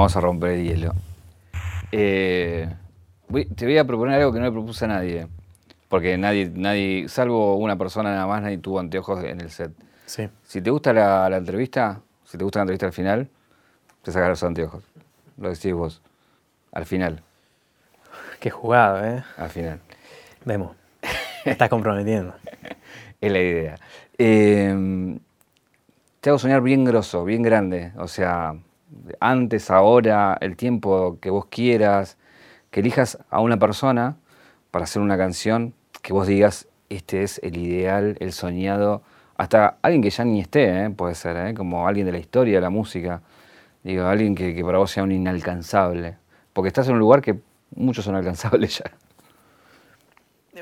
vamos a romper el hielo. Eh, te voy a proponer algo que no le propuse a nadie. Porque nadie, nadie, salvo una persona nada más, nadie tuvo anteojos en el set. Sí. Si te gusta la, entrevista, si te gusta la entrevista al final, te sacas los anteojos. Lo decís vos. Al final. Qué jugado, ¿eh? Al final. Vemos. estás comprometiendo. es la idea. Eh, te hago soñar bien grosso, bien grande. O sea, antes, ahora, el tiempo que vos quieras, que elijas a una persona para hacer una canción que vos digas, este es el ideal, el soñado, hasta alguien que ya ni esté, ¿eh? puede ser, ¿eh? como alguien de la historia de la música, digo, alguien que, que para vos sea un inalcanzable, porque estás en un lugar que muchos son alcanzables ya.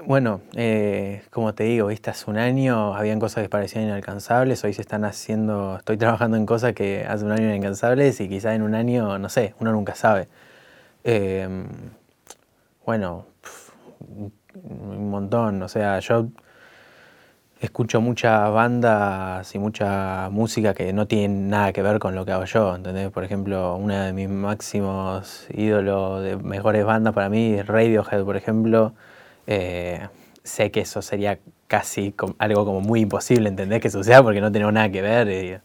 Bueno, eh, como te digo, viste, hace un año habían cosas que parecían inalcanzables, hoy se están haciendo, estoy trabajando en cosas que hace un año eran inalcanzables y quizá en un año, no sé, uno nunca sabe. Em, bueno, un montón, o sea, yo escucho muchas bandas y mucha música que no tienen nada que ver con lo que hago yo, ¿entendés? Por ejemplo, una de mis máximos ídolos de mejores bandas para mí Radiohead, por ejemplo eh, sé que eso sería casi algo como muy imposible, entender que suceda porque no tenemos nada que ver,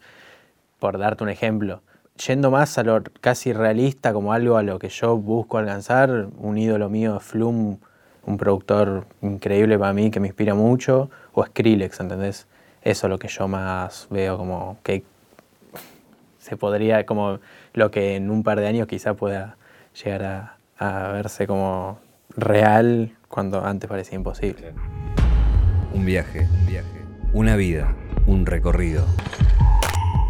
por darte un ejemplo. Yendo más a lo casi realista, como algo a lo que yo busco alcanzar, un ídolo mío es Flum, un productor increíble para mí que me inspira mucho, o Skrillex, ¿entendés? Eso es lo que yo más veo como que se podría, como lo que en un par de años quizá pueda llegar a verse como real cuando antes parecía imposible. Un viaje, un viaje, una vida, un recorrido,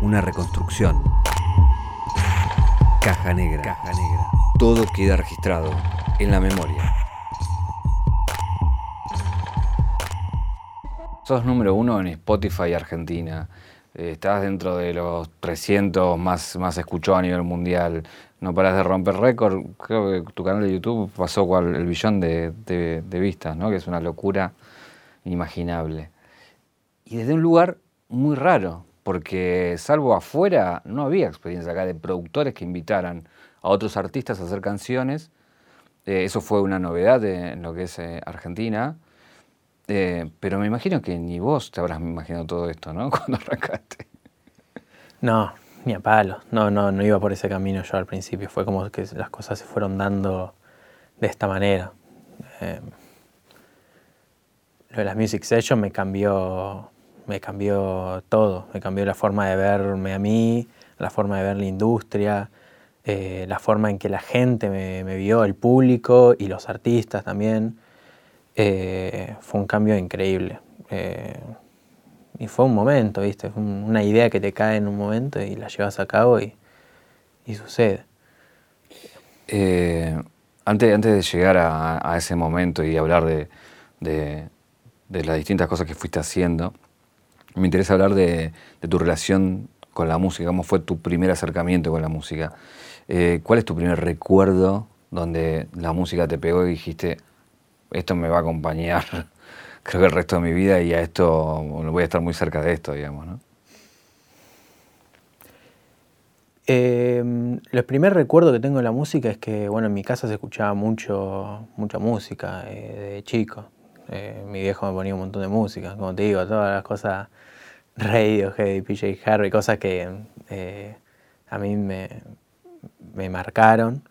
una reconstrucción. Caja negra, caja negra. Todo queda registrado en la memoria. Sos número uno en Spotify Argentina. Eh, estás dentro de los 300 más, más escuchados a nivel mundial no paras de romper récord. Creo que tu canal de YouTube pasó el billón de, vistas, ¿no? que es una locura inimaginable. Y desde un lugar muy raro, porque salvo afuera no había experiencia acá de productores que invitaran a otros artistas a hacer canciones. Eh, eso fue una novedad en lo que es eh, Argentina. Eh, pero me imagino que ni vos te habrás imaginado todo esto, ¿no? Cuando arrancaste. No, ni a palo. No, no, no iba por ese camino yo al principio. Fue como que las cosas se fueron dando de esta manera. Eh, lo de las Music Sessions me cambió, me cambió todo. Me cambió la forma de verme a mí, la forma de ver la industria, eh, la forma en que la gente me, vio, el público y los artistas también. Eh, fue un cambio increíble y fue un momento, ¿viste? Una idea que te cae en un momento y la llevas a cabo y, sucede. Eh, antes, antes de llegar a, ese momento y hablar de, las distintas cosas que fuiste haciendo, me interesa hablar de, tu relación con la música, cómo fue tu primer acercamiento con la música. Eh, ¿Cuál es tu primer recuerdo donde la música te pegó y dijiste, esto me va a acompañar creo que el resto de mi vida y a esto voy a estar muy cerca de esto, digamos, ¿no? Eh, el primer recuerdo que tengo de la música es que, bueno, en mi casa se escuchaba mucho, mucha música eh, de chico. Eh, mi viejo me ponía un montón de música, como te digo, todas las cosas Radiohead, PJ Harvey, cosas que eh, a mí me marcaron.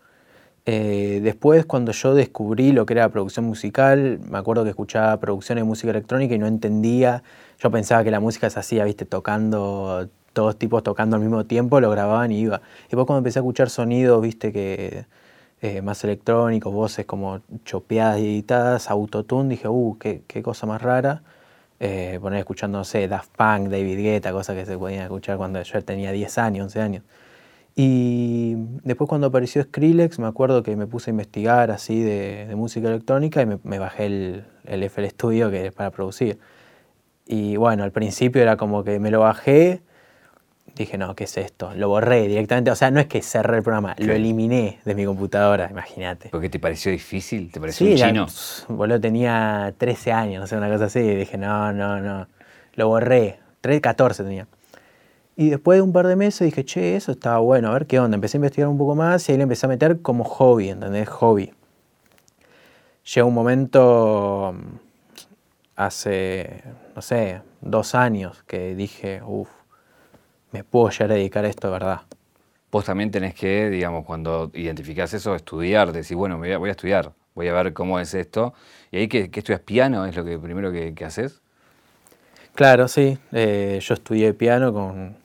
Eh, después, cuando yo descubrí lo que era producción musical, me acuerdo que escuchaba producciones de música electrónica y no entendía. Yo pensaba que la música se hacía, viste, tocando, todos tipos tocando al mismo tiempo, lo grababan y iba. Y después cuando empecé a escuchar sonidos, viste, que eh, más electrónicos, voces como chopeadas y editadas, autotune, dije, uh, qué, cosa más rara. Eh, poner escuchando, no sé, Daft Punk, David Guetta, cosas que se podían escuchar cuando yo tenía 10 años, 11 años. Y después cuando apareció Skrillex, me acuerdo que me puse a investigar así de, música electrónica y me, bajé el, el, FL Studio que es para producir. Y bueno, al principio era como que me lo bajé, dije, no, ¿qué es esto? Lo borré directamente, o sea, no es que cerré el programa, lo eliminé de mi computadora, imagínate. ¿Porque te pareció difícil? ¿Te pareció sí, un chino? boludo, tenía 13 años, no sé, una cosa así, y dije, no, no, no, lo borré, 13, 14 tenía. Y después de un par de meses dije, che, eso estaba bueno, a ver qué onda. Empecé a investigar un poco más y ahí le empecé a meter como hobby, ¿entendés? Hobby. Llegó un momento mm, hace, no sé, dos años que dije, uff, me puedo llegar a dedicar a esto de verdad. Vos también tenés que, digamos, cuando identificás eso, estudiar, decir, bueno, voy a, voy a estudiar, voy a ver cómo es esto. Y ahí que, estudias piano, es lo que primero que, haces. Claro, sí. Eh, yo estudié piano con,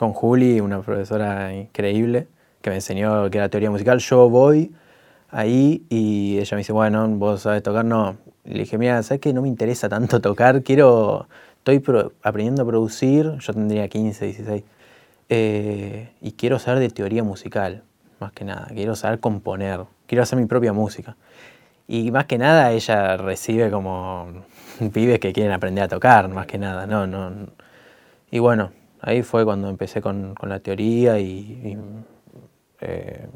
con Juli, una profesora increíble, que me enseñó que era teoría musical. Yo voy ahí y ella me dice, bueno, vos sabes tocar, no. le dije, mira, ¿sabes que no me interesa tanto tocar? Quiero, estoy aprendiendo a producir, yo tendría 15, 16, eh, y quiero saber de teoría musical, más que nada. Quiero saber componer, quiero hacer mi propia música. Y más que nada ella recibe como pibes que quieren aprender a tocar, más que nada, no, no. Y bueno, ahí fue cuando empecé con, la teoría y, eh,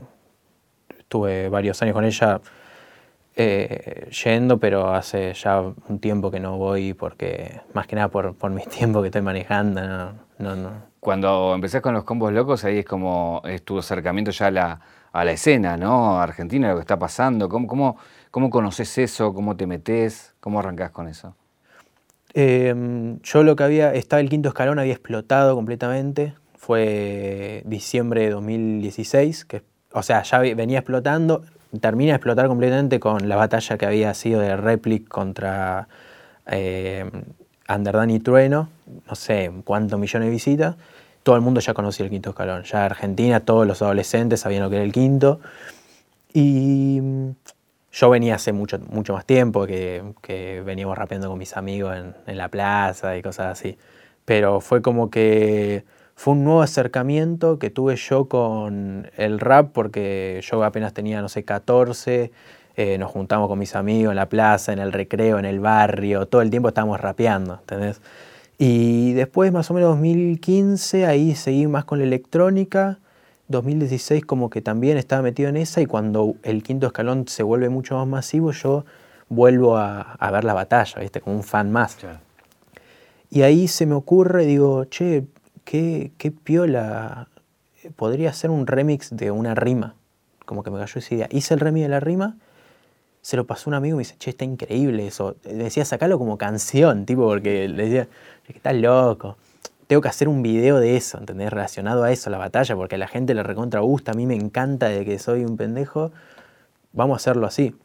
estuve varios años con ella eh, yendo, pero hace ya un tiempo que no voy porque, más que nada por, por mis tiempos que estoy manejando, no, no, Cuando empecé con los combos locos, ahí es como es tu acercamiento ya a la, a la escena, ¿no? Argentina, lo que está pasando. ¿Cómo, cómo, cómo conoces eso? ¿Cómo te metes? ¿Cómo arrancás con eso? Em, yo lo que había, estaba el quinto escalón, había explotado completamente. Fue diciembre de 2016, que o sea, ya venía explotando, termina de explotar completamente con la batalla que había sido de Replic contra eh, Underdan y Trueno, no sé cuántos millones de visitas. Todo el mundo ya conocía el quinto escalón. Ya Argentina, todos los adolescentes sabían lo que era el quinto. Y yo venía hace mucho, mucho más tiempo, que, que veníamos rapeando con mis amigos en, la plaza y cosas así. Pero fue como que fue un nuevo acercamiento que tuve yo con el rap porque yo apenas tenía, no sé, 14, eh, nos juntamos con mis amigos en la plaza, en el recreo, en el barrio, todo el tiempo estábamos rapeando, ¿entendés? Y después, más o menos 2015, ahí seguí más con la electrónica. 2016 como que también estaba metido en esa y cuando el quinto escalón se vuelve mucho más masivo, yo vuelvo a, ver la batalla, ¿viste? Como un fan más. Y ahí se me ocurre, digo, che, qué, piola, podría ser un remix de una rima. Como que me cayó esa idea. Hice el remix de la rima, se lo pasó un amigo y me dice, che, está increíble eso. Me decía, sacalo como canción, tipo, porque le decía, que estás loco. Tengo que hacer un video de eso, ¿entendés? Relacionado a eso, la batalla, porque a la gente le recontra gusta, a mí me encanta de que soy un pendejo. Vamos a hacerlo así.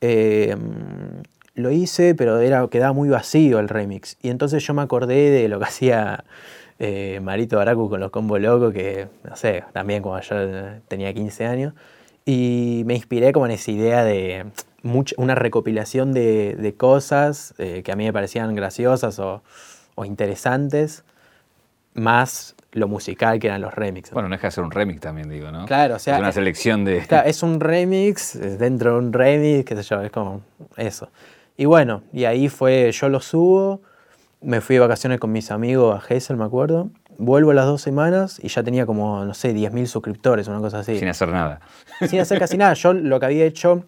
Em, lo hice, pero era, quedaba muy vacío el remix. Y entonces yo me acordé de lo que hacía eh, Marito Baracu con los combos locos, que no sé, también cuando yo tenía 15 años. Y me inspiré como en esa idea de una recopilación de, cosas eh, que a mí me parecían graciosas o, interesantes, más lo musical que eran los remixes. Bueno, no es que hacer un remix también, digo, ¿no? Claro, o sea. Es una selección de. es un remix, dentro de un remix, qué sé yo, es como eso. Y bueno, y ahí fue, yo lo subo, me fui de vacaciones con mis amigos a Hessel, me acuerdo. Vuelvo a las dos semanas y ya tenía como, no sé, 10.000 suscriptores, una cosa así. Sin hacer nada. Sin hacer casi nada. Yo lo que había hecho,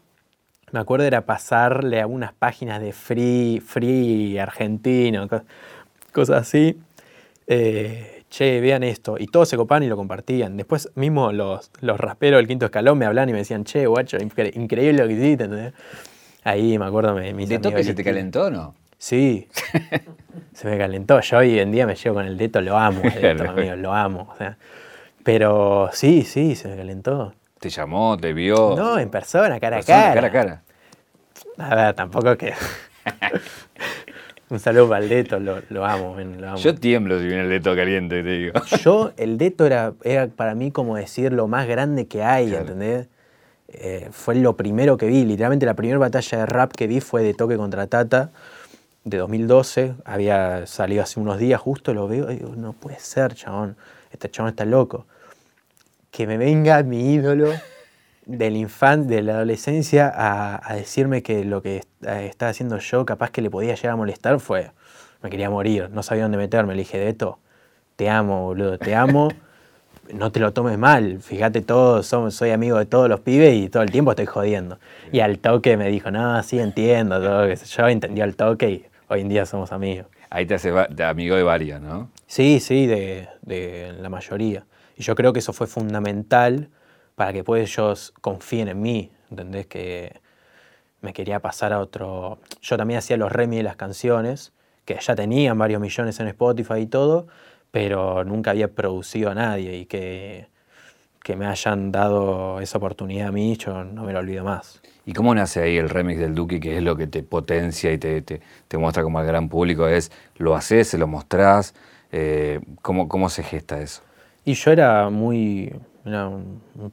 me acuerdo, era pasarle a unas páginas de free, free argentino, cosas así. Eh, che, vean esto. Y todos se copaban y lo compartían. Después mismo los, los rasperos del quinto escalón me hablan y me decían, che, guacho, increíble lo que hiciste. Ahí me acuerdo, me, mis ¿De toque se te calentó o no? Sí, se me calentó. Yo hoy en día me llevo con el dedo, lo amo, el lo amo. pero sí, sí, se me calentó. ¿Te llamó, te vio? No, en persona, cara a cara. Cara a cara. A ver, tampoco que. Un saludo para el Deto, lo, amo, lo, amo, Yo tiemblo si viene el Deto caliente, te digo. Yo, el Deto era, era para mí como decir lo más grande que hay, ¿entendés? Eh, fue lo primero que vi, literalmente la primera batalla de rap que vi fue de Toque contra Tata de 2012, había salido hace unos días, justo lo veo y digo, no puede ser, chabón, este chabón está loco. Que me venga mi ídolo del infante, de la adolescencia, a, decirme que lo que estaba haciendo yo, capaz que le podía llegar a molestar, fue, me quería morir, no sabía dónde meterme, le dije, Deto, te amo, boludo, te amo. no te lo tomes mal, fíjate todo, soy amigo de todos los pibes y todo el tiempo estoy jodiendo. Y al toque me dijo, no, sí entiendo, todo, yo entendí al toque y hoy en día somos amigos. ahí te haces amigo de varios, ¿no? Sí, sí, de, de la mayoría. Y yo creo que eso fue fundamental para que pues ellos confíen en mí, ¿entendés? Que me quería pasar a otro... Yo también hacía los remis de las canciones, que ya tenían varios millones en Spotify y todo, pero nunca había producido a nadie y que, que me hayan dado esa oportunidad a mí, yo no me lo olvido más. ¿Y cómo nace ahí el remix del Duki, que es lo que te potencia y te, te- te muestra como al gran público? Es, ¿Lo haces, se lo mostrás? Eh, ¿cómo, ¿Cómo se gesta eso? Y yo era muy. Era un, un- un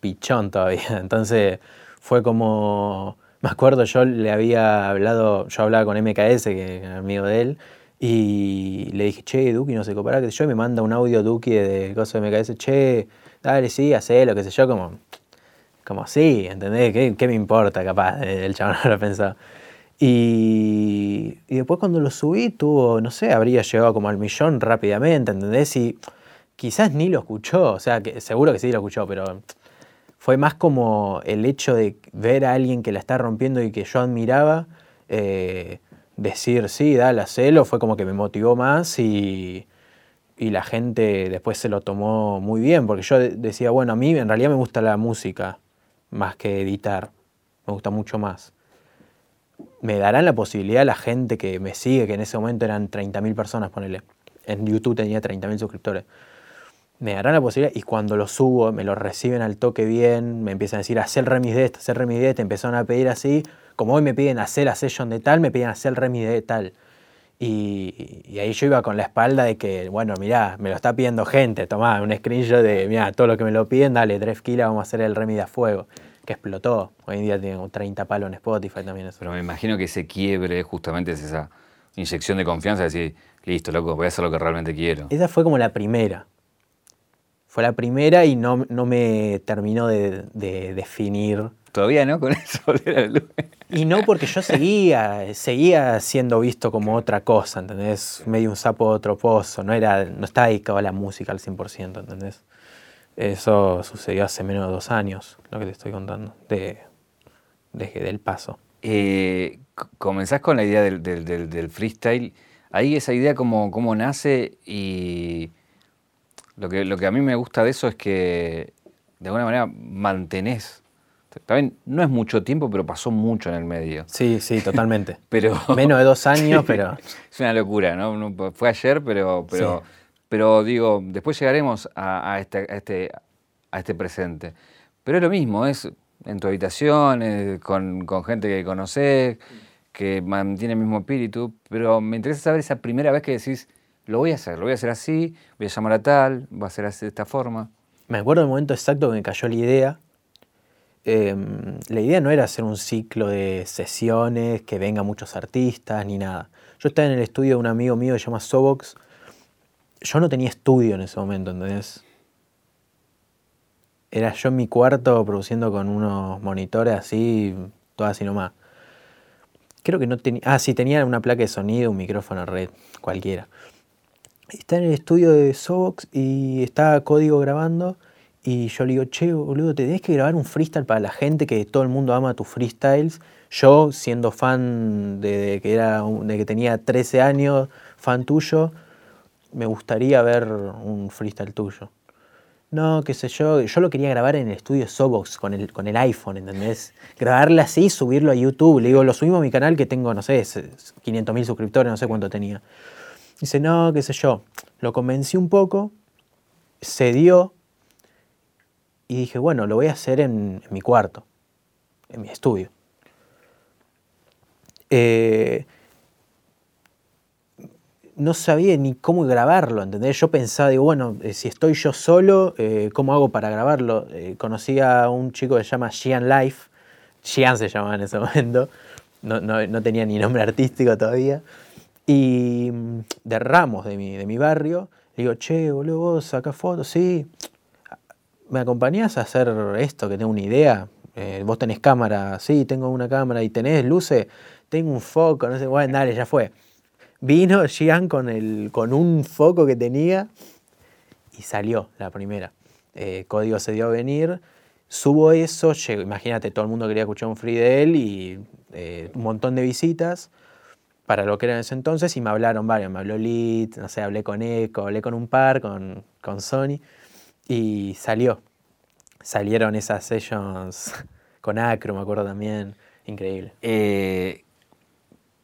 pichón todavía. Entonces fue como. Me acuerdo, yo le había hablado. Yo hablaba con MKS, que era amigo de él. Y le dije, che, Duki, no sé, para que yo y me manda un audio Duki de cosas de MKS. Che, dale, sí, hacelo, qué sé yo, como. Como sí, ¿entendés? ¿Qué, qué me importa, capaz? El chabón no lo pensaba. Y, y después cuando lo subí, tuvo, no sé, habría llegado como al millón rápidamente, ¿entendés? Y quizás ni lo escuchó, o sea, que seguro que sí lo escuchó, pero fue más como el hecho de ver a alguien que la está rompiendo y que yo admiraba, eh, decir, sí, dale, hacelo, fue como que me motivó más y, y la gente después se lo tomó muy bien, porque yo de- decía, bueno, a mí en realidad me gusta la música más que editar, me gusta mucho más. Me darán la posibilidad la gente que me sigue, que en ese momento eran 30.000 personas, ponele. En YouTube tenía 30.000 suscriptores. Me darán la posibilidad y cuando lo subo me lo reciben al toque bien, me empiezan a decir, hacer el remix de este, hacer el remix de este, empezaron a pedir así, como hoy me piden hacer la session de tal, me piden hacer el remix de tal. Y, y ahí yo iba con la espalda de que, bueno, mirá, me lo está pidiendo gente, tomá un screenshot de, mirá, todo lo que me lo piden, dale, tres kilos, vamos a hacer el remix de a fuego, que explotó. Hoy en día tiene como 30 palos en Spotify también eso. Pero me imagino que ese quiebre justamente es esa inyección de confianza, de decir, listo, loco, voy a hacer lo que realmente quiero. Esa fue como la primera. Fue la primera y no, no me terminó de, de definir. Todavía no con eso. la luz. Y no porque yo seguía, seguía siendo visto como otra cosa, ¿entendés? Medio un sapo de otro pozo, no, era, no estaba dedicado a la música al 100%, ¿entendés? Eso sucedió hace menos de dos años, lo que te estoy contando, de, de- del paso. Eh, comenzás con la idea del, del- del- del freestyle. Ahí esa idea cómo, cómo nace y lo que, lo que a mí me gusta de eso es que de alguna manera mantenés. También no es mucho tiempo, pero pasó mucho en el medio. Sí, sí, totalmente. Pero Menos de dos años, pero es una locura, ¿no? Fue ayer, pero, pero, Sí. pero digo, después llegaremos a, a este, a, este, a este presente. Pero es lo mismo, es en tu habitación, eh, con, con gente que conoces, que mantiene el mismo espíritu, pero me interesa saber esa primera vez que decís, lo voy a hacer, lo voy a hacer así, voy a llamar a tal, voy a hacer así de esta forma. Me acuerdo del momento exacto que me cayó la idea. Em, la idea no era hacer un ciclo de sesiones, que vengan muchos artistas, ni nada. Yo estaba en el estudio de un amigo mío que se llama Sobox. Yo no tenía estudio en ese momento, ¿entendés? Era yo en mi cuarto produciendo con unos monitores así, todo así nomás. Creo que no tenía... Ah, sí, tenía una placa de sonido, un micrófono red, cualquiera. Está en el estudio de Sobox y está Código grabando. Y yo le digo, che, boludo, te tenés que grabar un freestyle para la gente que todo el mundo ama tus freestyles. Yo, siendo fan de, que, era de que tenía 13 años, fan tuyo, me gustaría ver un freestyle tuyo. No, qué sé yo, yo lo quería grabar en el estudio Sobox con el, con el iPhone, ¿entendés? Grabarle así subirlo a YouTube. Le digo, lo subimos a mi canal que tengo, no sé, 500 mil suscriptores, no sé cuánto tenía. Dice, no, qué sé yo. Lo convencí un poco, se dio y dije, bueno, lo voy a hacer en, mi cuarto, en mi estudio. Eh, no sabía ni cómo grabarlo, ¿entendés? Yo pensaba, digo, bueno, eh, si estoy yo solo, eh, ¿cómo hago para grabarlo? Conocí a un chico que se llama Gian Life, Gian se llamaba en ese momento, no, no- no tenía ni nombre artístico todavía, y mm, de Ramos, de mi, de mi barrio, le digo, che, boludo, vos sacás fotos, sí, ¿me acompañás a hacer esto, que tengo una idea? Eh, vos tenés cámara, sí, tengo una cámara, y tenés luces, tengo un foco, no sé, bueno, dale, ya fue. Vino Gian con, el, con un foco que tenía y salió la primera. Eh, Código se dio a venir, subo eso, imagínate, todo el mundo quería escuchar un free de él y eh, un montón de visitas. Para lo que era en ese entonces y me hablaron varios. Me habló Lid, no sé, hablé con Echo, hablé con un par, con, con Sony y salió. Salieron esas sessions con Acro, me acuerdo también. Increíble. Eh,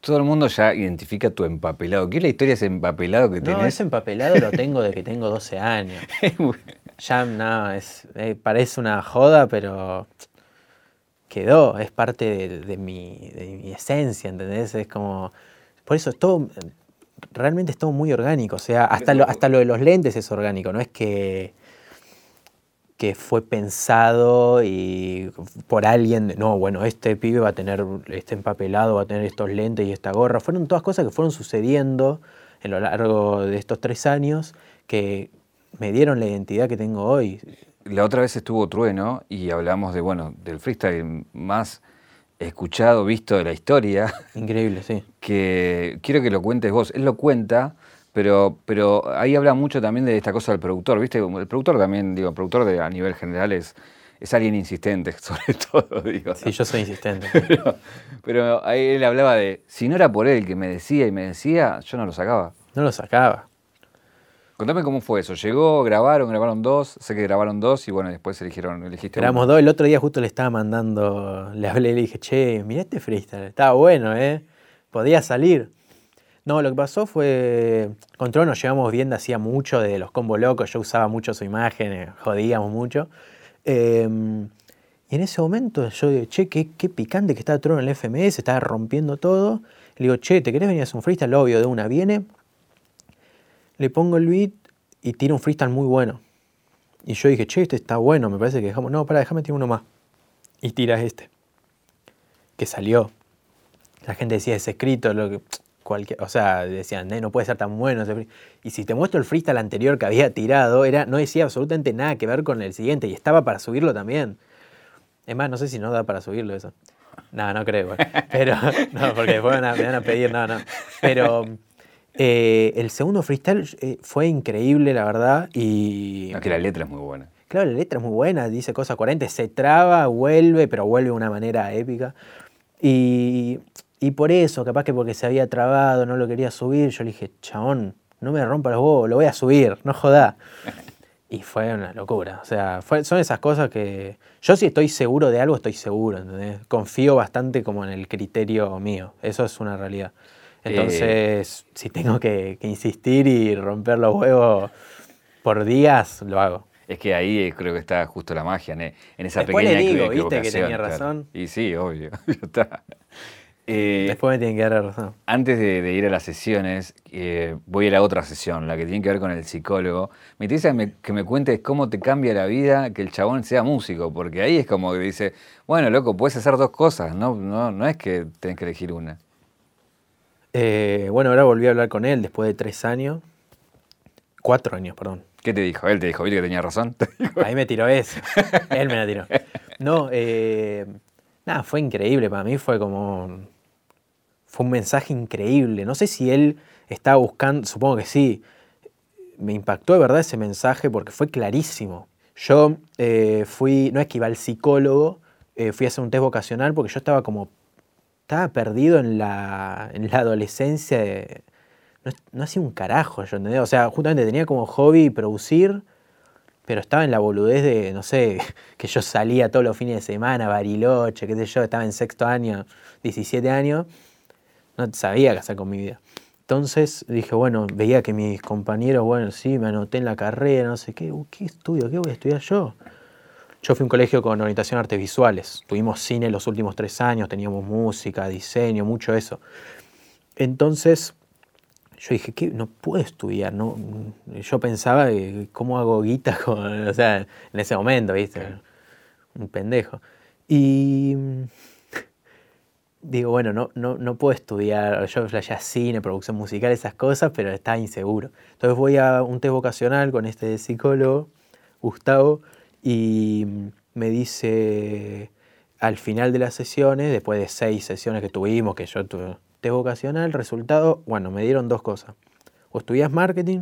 todo el mundo ya identifica tu empapelado. ¿Qué es la historia de ese empapelado que tenés? No, ese empapelado lo tengo desde que tengo 12 años. ya, no, es, eh, parece una joda, pero quedó, es parte de, mi, de, mi, esencia, ¿entendés? Es como, por eso es todo, realmente es todo muy orgánico, o sea, hasta lo, hasta lo de los lentes es orgánico, no es que que fue pensado y por alguien, no, bueno, este pibe va a tener este empapelado, va a tener estos lentes y esta gorra. Fueron todas cosas que fueron sucediendo en lo largo de estos tres años que me dieron la identidad que tengo hoy. La otra vez estuvo Trueno y hablamos de, bueno, del freestyle más escuchado, visto de la historia. Increíble, sí. Que quiero que lo cuentes vos. Él lo cuenta pero, pero ahí habla mucho también de esta cosa del productor, ¿viste? El productor también, digo, el productor de, a nivel general es, es alguien insistente, sobre todo, digo. Sí, yo soy insistente. Pero, ahí él hablaba de, si no era por él que me decía y me decía, yo no lo sacaba. No lo sacaba. Contame cómo fue eso. Llegó, grabaron, grabaron dos, sé que grabaron dos y bueno, después eligieron, elegiste Grabamos dos, el otro día justo le estaba mandando, le hablé y le dije, che, mirá este freestyle, estaba bueno, ¿eh? Podía salir. No, lo que pasó fue, con Tron nos llevamos viendo hacía mucho de los combo locos, yo usaba mucho su imagen, eh, jodíamos mucho. Em, y en ese momento yo digo, che, qué, picante que está Tron en el FMS, estaba rompiendo todo. Le digo, che, ¿te querés venir a hacer un freestyle? Obvio, de una viene. Le pongo el beat y tira un freestyle muy bueno. Y yo dije, che, este está bueno, me parece que dejamos. No, para, déjame tirar uno más. Y tiras este. Que salió. La gente decía, es escrito, lo que o sea, decían, no puede ser tan bueno. Y si te muestro el freestyle anterior que había tirado, era, no decía absolutamente nada que ver con el siguiente y estaba para subirlo también. Es más, no sé si no da para subirlo eso. No, no creo. Pero, no, porque después me van a pedir, no, no. Pero eh, el segundo freestyle eh, fue increíble, la verdad. Y. que la letra es muy buena. Claro, la letra es muy buena, dice cosas coherentes, se traba, vuelve, pero vuelve de una manera épica. Y y por eso, capaz que porque se había trabado, no lo quería subir, yo le dije, chabón, no me rompa los huevos, lo voy a subir, no joda. Y fue una locura. O sea, son esas cosas que. Yo si estoy seguro de algo, estoy seguro, ¿entendés? Confío bastante como en el criterio mío. Eso es una realidad. Entonces, si tengo que, insistir y romper los huevos por días, lo hago. Es que ahí eh, creo que está justo la magia, en, esa Después pequeña le digo, viste que tenía razón. Y sí, obvio. Eh, Después me tienen que dar razón. Antes de, ir a las sesiones, eh, voy a ir a otra sesión, la que tiene que ver con el psicólogo. Me interesa que me, cuentes cómo te cambia la vida que el chabón sea músico, porque ahí es como que dice, bueno, loco, puedes hacer dos cosas, no, no, no es que tenés que elegir una. Eh, bueno, ahora volví a hablar con él después de tres años. Cuatro años, perdón. ¿Qué te dijo? Él te dijo, ¿viste que tenía razón? Ahí me tiró eso. él me la tiró. No, nada, fue increíble. Para mí fue como fue un mensaje increíble. No sé si él estaba buscando, supongo que sí. Me impactó de verdad ese mensaje porque fue clarísimo. Yo eh, fui, no es que iba al psicólogo, eh, fui a hacer un test vocacional porque yo estaba como, estaba perdido en la, en la adolescencia. no, hacía un carajo, yo entendía. O sea, justamente tenía como hobby producir, pero estaba en la boludez de, no sé, que yo salía todos los fines de semana, Bariloche, qué sé yo, estaba en sexto año, 17 años no sabía qué hacer con mi vida. Entonces dije, bueno, veía que mis compañeros, bueno, sí, me anoté en la carrera, no sé qué, ¿qué estudio? ¿Qué voy a estudiar yo? Yo fui a un colegio con orientación artes visuales. Tuvimos cine los últimos tres años, teníamos música, diseño, mucho eso. Entonces, yo dije, ¿qué? No puedo estudiar, ¿no? Yo pensaba, ¿cómo hago guita con, o sea, en ese momento, ¿viste? Un pendejo. Y digo, bueno, no, no, no puedo estudiar, yo ya cine, producción musical, esas cosas, pero estaba inseguro. Entonces voy a un test vocacional con este psicólogo, Gustavo, y me dice al final de las sesiones, después de seis sesiones que tuvimos, que yo tuve test vocacional, resultado, bueno, me dieron dos cosas. O estudias marketing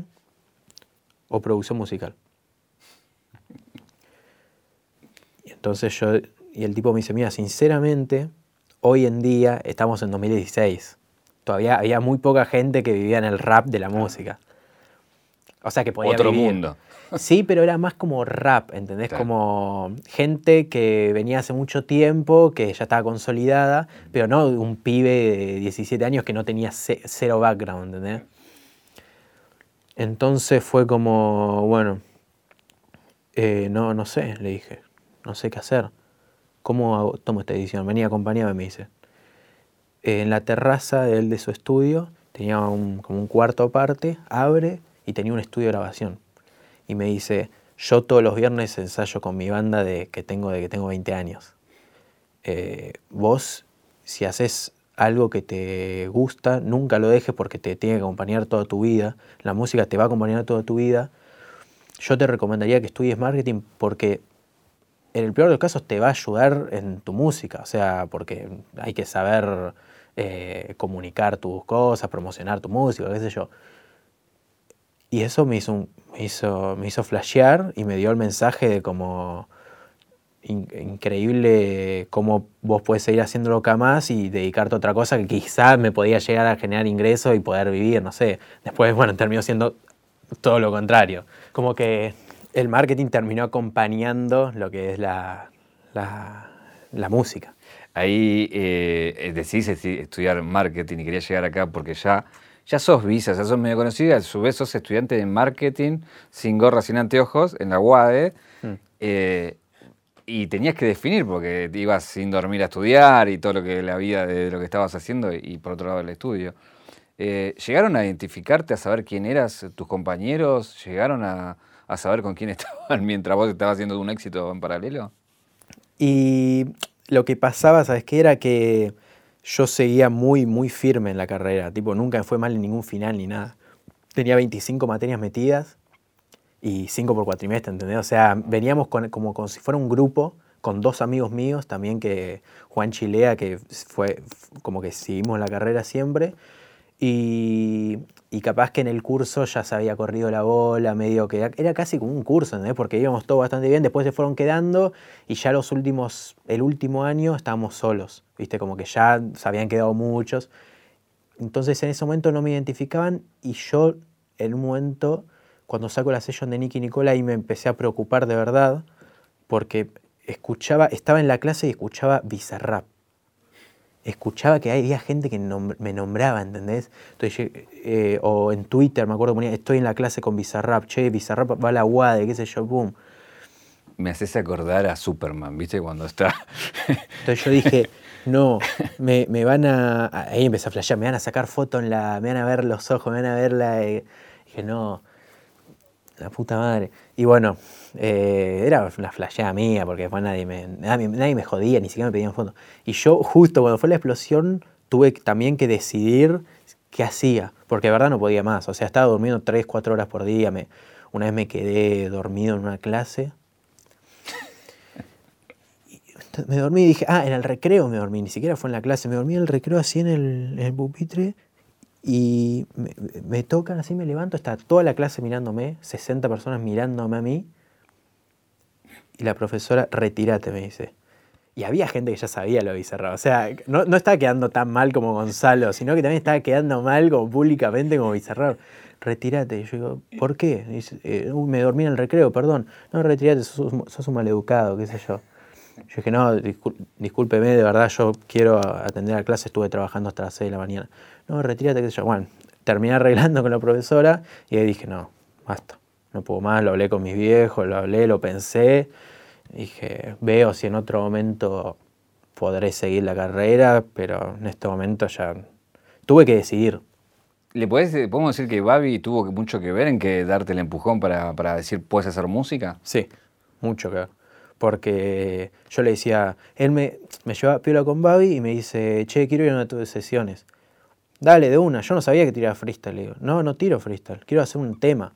o producción musical. Y entonces yo, y el tipo me dice, mira, sinceramente, hoy en día estamos en 2016. todavía había muy poca gente que vivía en el rap de la música. O sea, que podía Otro vivir. mundo. Sí, pero era más como rap, ¿entendés? Como gente que venía hace mucho tiempo, que ya estaba consolidada, pero no un pibe de 17 años que no tenía ce- cero background, ¿entendés? Entonces fue como, bueno, eh, no, no sé, le dije, no sé qué hacer. ¿Cómo hago- tomo esta decisión? Venía acompañado, me dice. Eh, en la terraza de él de su estudio tenía un, como un cuarto aparte, abre y tenía un estudio de grabación. Y me dice, yo todos los viernes ensayo con mi banda de que tengo de que tengo 20 años. Eh, vos, si haces algo que te gusta, nunca lo dejes porque te tiene que acompañar toda tu vida. La música te va a acompañar toda tu vida. Yo te recomendaría que estudies marketing porque en el peor de los casos te va a ayudar en tu música, o sea, porque hay que saber eh, comunicar tus cosas, promocionar tu música, qué sé yo. Y eso me hizo, me hizo, me hizo flashear y me dio el mensaje de como in- increíble cómo vos puedes seguir haciéndolo acá más y dedicarte a otra cosa que quizás me podía llegar a generar ingresos y poder vivir, no sé. Después, bueno, terminó siendo todo lo contrario. Como que el marketing terminó acompañando lo que es la, la, música. Ahí eh, estudiar marketing y querías llegar acá porque ya, ya sos visa, ya sos medio conocida, a su vez sos estudiante de marketing, sin gorra, sin anteojos, en la UADE, Mm. eh, y tenías que definir porque ibas sin dormir a estudiar y todo lo que la vida de lo que estabas haciendo y, y por otro lado el estudio. Eh, ¿Llegaron a identificarte, a saber quién eras, tus compañeros? ¿Llegaron a, a saber con quién estaban mientras vos estabas haciendo un éxito en paralelo? Y lo que pasaba, ¿sabes qué? Era que yo seguía muy, muy firme en la carrera. Tipo, nunca fue mal en ningún final ni nada. Tenía 25 materias metidas y 5 por cuatrimestre, ¿entendés? O sea, veníamos como, como si fuera un grupo con dos amigos míos también, que Juan Chilea, que fue como que seguimos la carrera siempre. Y, y capaz que en el curso ya se había corrido la bola, medio que era, casi como un curso, ¿entendés? Porque íbamos todo bastante bien, después se fueron quedando y ya los últimos, el último año estábamos solos, ¿viste? Como que ya se habían quedado muchos. Entonces en ese momento no me identificaban y yo en un momento, cuando saco la sesión de Nicky Nicola, ahí me empecé a preocupar de verdad porque escuchaba, estaba en la clase y escuchaba Bizarrap escuchaba que había gente que nom- me nombraba, ¿entendés? Entonces, eh, o en Twitter, me acuerdo, ponía, estoy en la clase con Bizarrap, che, Bizarrap va a la UADE, qué sé yo, boom. Me haces acordar a Superman, ¿viste? Cuando está... Entonces yo dije, no, me, me van a. Ahí empecé a flashear, me van a sacar foto en la. Me van a ver los ojos, me van a ver la. eh, Dije, no, la puta madre. Y bueno, eh, era una flasheada mía, porque después nadie me, nadie, me jodía, ni siquiera me pedían fotos. Y yo, justo cuando fue la explosión, tuve también que decidir qué hacía, porque de verdad no podía más. O sea, estaba durmiendo 3, 4 horas por día. Me, una vez me quedé dormido en una clase. Me dormí y dije, ah, en el recreo me dormí, ni siquiera fue en la clase, me dormí en el recreo así en el, pupitre y me tocan así, me levanto, está toda la clase mirándome, 60 personas mirándome a mí y la profesora, retírate, me dice. Y había gente que ya sabía lo bizarro, o sea, no, no estaba quedando tan mal como Gonzalo, sino que también estaba quedando mal como públicamente como bizarro. Retírate. Y yo digo, ¿por qué? "Eh, uy, me dormí en el recreo, perdón. No, retírate, sos, sos un maleducado, qué sé yo. Yo dije, no, discúlpeme, de verdad, yo quiero atender a clase, estuve trabajando hasta las 6 de la mañana. No, retírate, qué sé yo. Bueno, terminé arreglando con la profesora y ahí dije, no, basta, no puedo más, lo hablé con mis viejos, lo hablé, lo pensé. Dije, veo si en otro momento podré seguir la carrera, pero en este momento ya tuve que decidir. ¿Le podés, podemos decir que Babi tuvo mucho que ver en que darte el empujón para, para decir, ¿puedes hacer música? Sí, mucho que ver. Porque yo le decía, él me, me llevaba piola con Babi y me dice, che, quiero ir a una de tus sesiones. Dale, de una. Yo no sabía que tiraba freestyle. Le digo, no, no tiro freestyle. Quiero hacer un tema.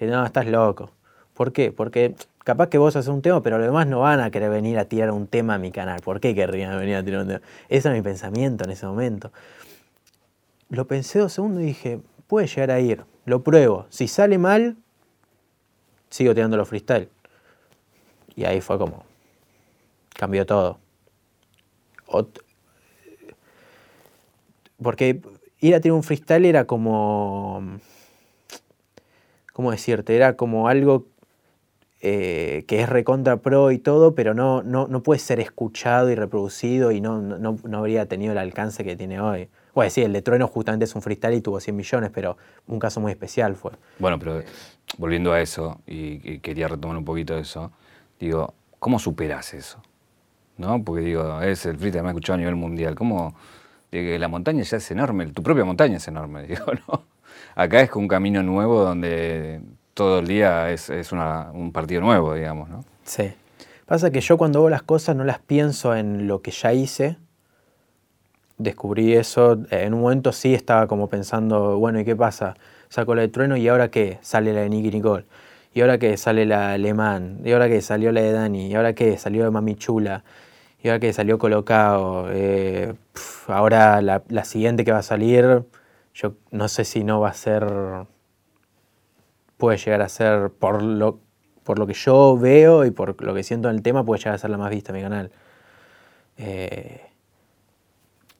Digo, no, estás loco. ¿Por qué? Porque capaz que vos haces un tema, pero los demás no van a querer venir a tirar un tema a mi canal. ¿Por qué querrían venir a tirar un tema? Ese era mi pensamiento en ese momento. Lo pensé dos segundos y dije, puede llegar a ir. Lo pruebo. Si sale mal, sigo tirando los freestyle. Y ahí fue como, cambió todo. Porque ir a tirar un freestyle era como, ¿cómo decirte? Era como algo eh, que es recontra pro y todo, pero no, no, no puede ser escuchado y reproducido y no, no, no habría tenido el alcance que tiene hoy. Bueno, sí, el de Trueno justamente es un freestyle y tuvo 100 millones, pero un caso muy especial fue. Bueno, pero volviendo a eso, y, quería retomar un poquito eso, digo, ¿cómo superas eso? ¿No? Porque digo, es el freestyle más escuchado a nivel mundial. ¿Cómo? que la montaña ya es enorme, tu propia montaña es enorme, digo, ¿no? Acá es un camino nuevo donde todo el día es, un partido nuevo, digamos, ¿no? Sí. Pasa que yo cuando hago las cosas no las pienso en lo que ya hice. Descubrí eso, en un momento sí estaba como pensando, bueno, ¿y qué pasa? Saco la de Trueno y ahora qué? Sale la de Nicky Nicole. Y ahora qué? Sale la Alemán. Y ahora qué? Salió la de Dani. Y ahora qué? Salió de Mami Chula. Y ahora que salió colocado. Eh, ahora la siguiente que va a salir, yo no sé si no va a ser puede llegar a ser, por lo, por lo que yo veo y por lo que siento en el tema, puede llegar a ser la más vista en mi canal. Eh,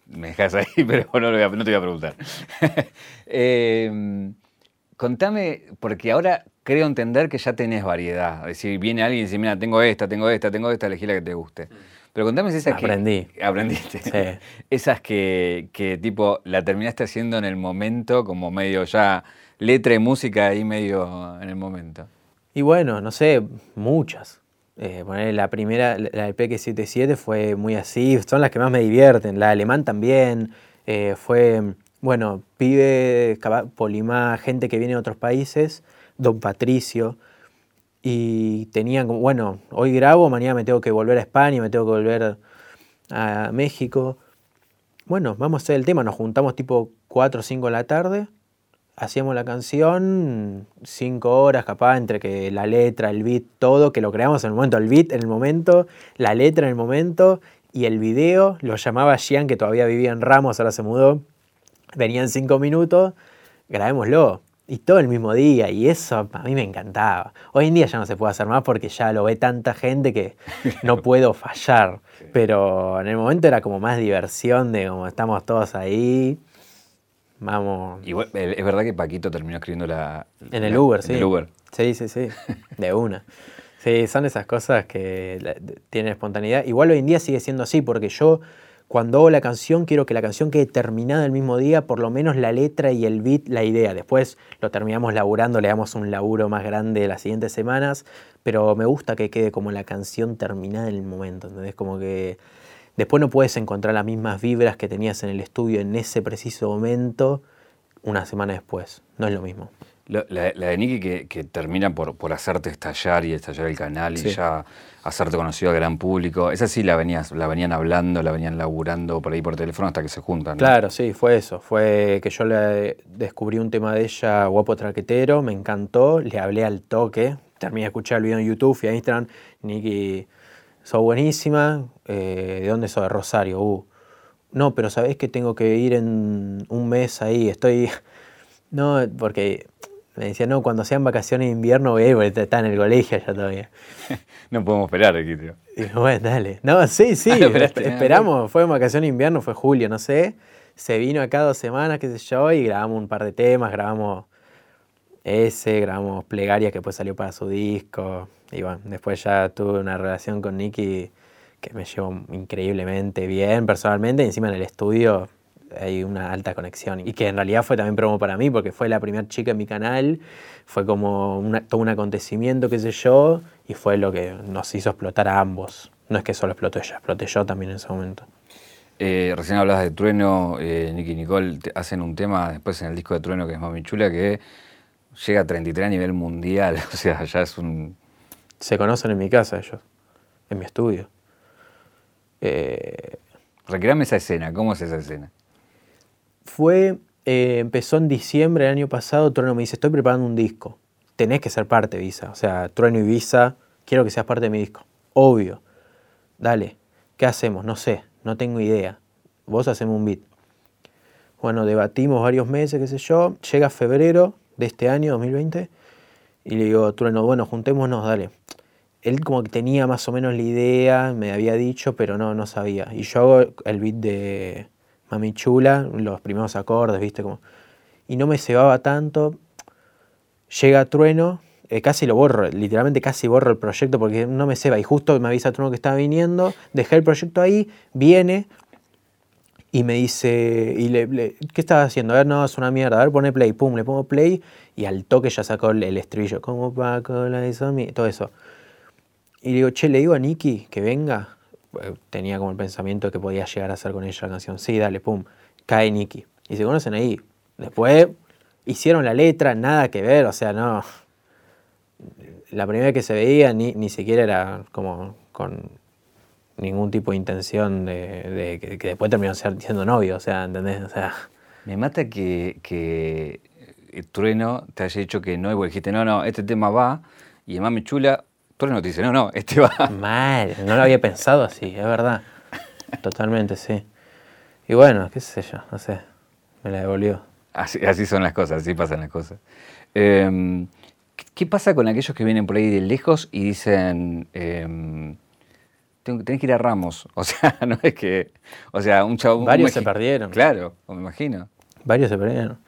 Me dejas ahí, pero no, no te voy a preguntar. Em, contame, porque ahora creo entender que ya tenés variedad. Es decir, viene alguien y dice, mira, tengo esta, tengo esta, tengo esta, elegí la que te guste. Pero contame esas Aprendí. que... Aprendiste. Sí. Esas que, que, tipo, la terminaste haciendo en el momento, como medio ya letra y música ahí medio en el momento? Y bueno, no sé, muchas. Eh, la primera, la del PK77 fue muy así, son las que más me divierten. La alemán también, eh, fue, bueno, pibe, Polimá, gente que viene de otros países, Don Patricio. Y tenían como, bueno, hoy grabo, mañana me tengo que volver a España, me tengo que volver a México. Bueno, vamos a hacer el tema, nos juntamos tipo 4 o 5 de la tarde hacíamos la canción cinco horas capaz entre que la letra, el beat, todo, que lo creamos en el momento, el beat en el momento, la letra en el momento y el video, lo llamaba Gian que todavía vivía en Ramos, ahora se mudó, venía en cinco minutos, grabémoslo. Y todo el mismo día, y eso a mí me encantaba. Hoy en día ya no se puede hacer más porque ya lo ve tanta gente que no puedo fallar. Pero en el momento era como más diversión de como estamos todos ahí, Vamos. es verdad que Paquito terminó escribiendo la. En el Uber, sí. En el Uber. Sí, sí, sí. De una. Sí, son esas cosas que tienen espontaneidad. Igual hoy en día sigue siendo así, porque yo cuando hago la canción quiero que la canción quede terminada el mismo día, por lo menos la letra y el beat, la idea. Después lo terminamos laburando, le damos un laburo más grande las siguientes semanas, pero me gusta que quede como la canción terminada en el momento, ¿entendés? Como que Después no puedes encontrar las mismas vibras que tenías en el estudio en ese preciso momento una semana después. No es lo mismo. La, de Nicky que, termina por, por, hacerte estallar y estallar el canal y ya hacerte conocido al gran público. Esa sí la, venías, la venían hablando, la venían laburando por ahí por teléfono hasta que se juntan. Claro, sí, fue eso. Fue que yo le descubrí un tema de ella, Guapo Traquetero, me encantó, le hablé al toque, terminé de escuchar el video en YouTube, fui a Instagram, Nicky sos buenísima, eh, ¿de dónde sos? De Rosario, uh. No, pero sabés que tengo que ir en un mes ahí, estoy... No, porque me decía, no, cuando sean vacaciones de invierno voy a ir, porque está en el colegio ya todavía. no podemos esperar aquí, tío. Bueno, dale. No, sí, sí, esperamos, fue en vacaciones de invierno, fue julio, no sé. Se vino acá dos semanas, qué sé yo, y grabamos un par de temas, grabamos ese, grabamos Plegaria, que después salió para su disco. Y bueno, después ya tuve una relación con Nicky que me llevó increíblemente bien personalmente. Y encima en el estudio hay una alta conexión. Y que en realidad fue también promo para mí, porque fue la primera chica en mi canal. Fue como todo un acontecimiento, qué sé yo. Y fue lo que nos hizo explotar a ambos. No es que solo explotó ella, exploté yo también en ese momento. Eh, recién hablabas de Trueno, eh, Nicky y Nicole hacen un tema después en el disco de Trueno que es Mami Chula, que llega a 33 a nivel mundial. O sea, ya es un, se conocen en mi casa ellos, en mi estudio. Eh, Recreame esa escena, ¿cómo es esa escena? Fue, eh, empezó en diciembre del año pasado, Trueno me dice, estoy preparando un disco, tenés que ser parte, Visa. O sea, Trueno y Visa, quiero que seas parte de mi disco. Obvio. Dale, ¿qué hacemos? No sé, no tengo idea. Vos hacemos un beat. Bueno, debatimos varios meses, qué sé yo. Llega febrero de este año, 2020, y le digo, Trueno, bueno, juntémonos, dale. Él como que tenía más o menos la idea, me había dicho, pero no, no sabía. Y yo hago el beat de, Mami Chula, los primeros acordes, viste, como... Y no me cebaba tanto. Llega Trueno, eh, casi lo borro, literalmente casi borro el proyecto porque no me ceba. Y justo me avisa Trueno que estaba viniendo, dejé el proyecto ahí, viene y me dice, y le, ¿qué estás haciendo? A ver, no, es una mierda, a ver, pone play, pum, le pongo play y al toque ya sacó el, estribillo, como Paco la hizo todo eso. Y le digo, che, le digo a Nicky que venga. Eh, tenía como el pensamiento que podía llegar a hacer con ella la canción. Sí, dale, pum, cae Nicky. Y se conocen ahí. Después hicieron la letra, nada que ver, o sea, no. La primera vez que se veía ni, ni siquiera era como con ningún tipo de intención de, que, después terminó siendo novio, o sea, ¿entendés? O sea. Me mata que, que Trueno te haya dicho que no, y vos dijiste, no, no, este tema va, y Mami Chula, Trueno te dice, no, no, este va. Mal, no lo había pensado así, es verdad. Totalmente, sí. Y bueno, qué sé yo, no sé, me la devolvió. Así, así son las cosas, así pasan las cosas. Em, ¿Qué pasa con aquellos que vienen por ahí de lejos y dicen... Eh, tenés que ir a Ramos. O sea, no es que. O sea, un chavo. Varios se perdieron. Claro, me imagino. Varios se perdieron.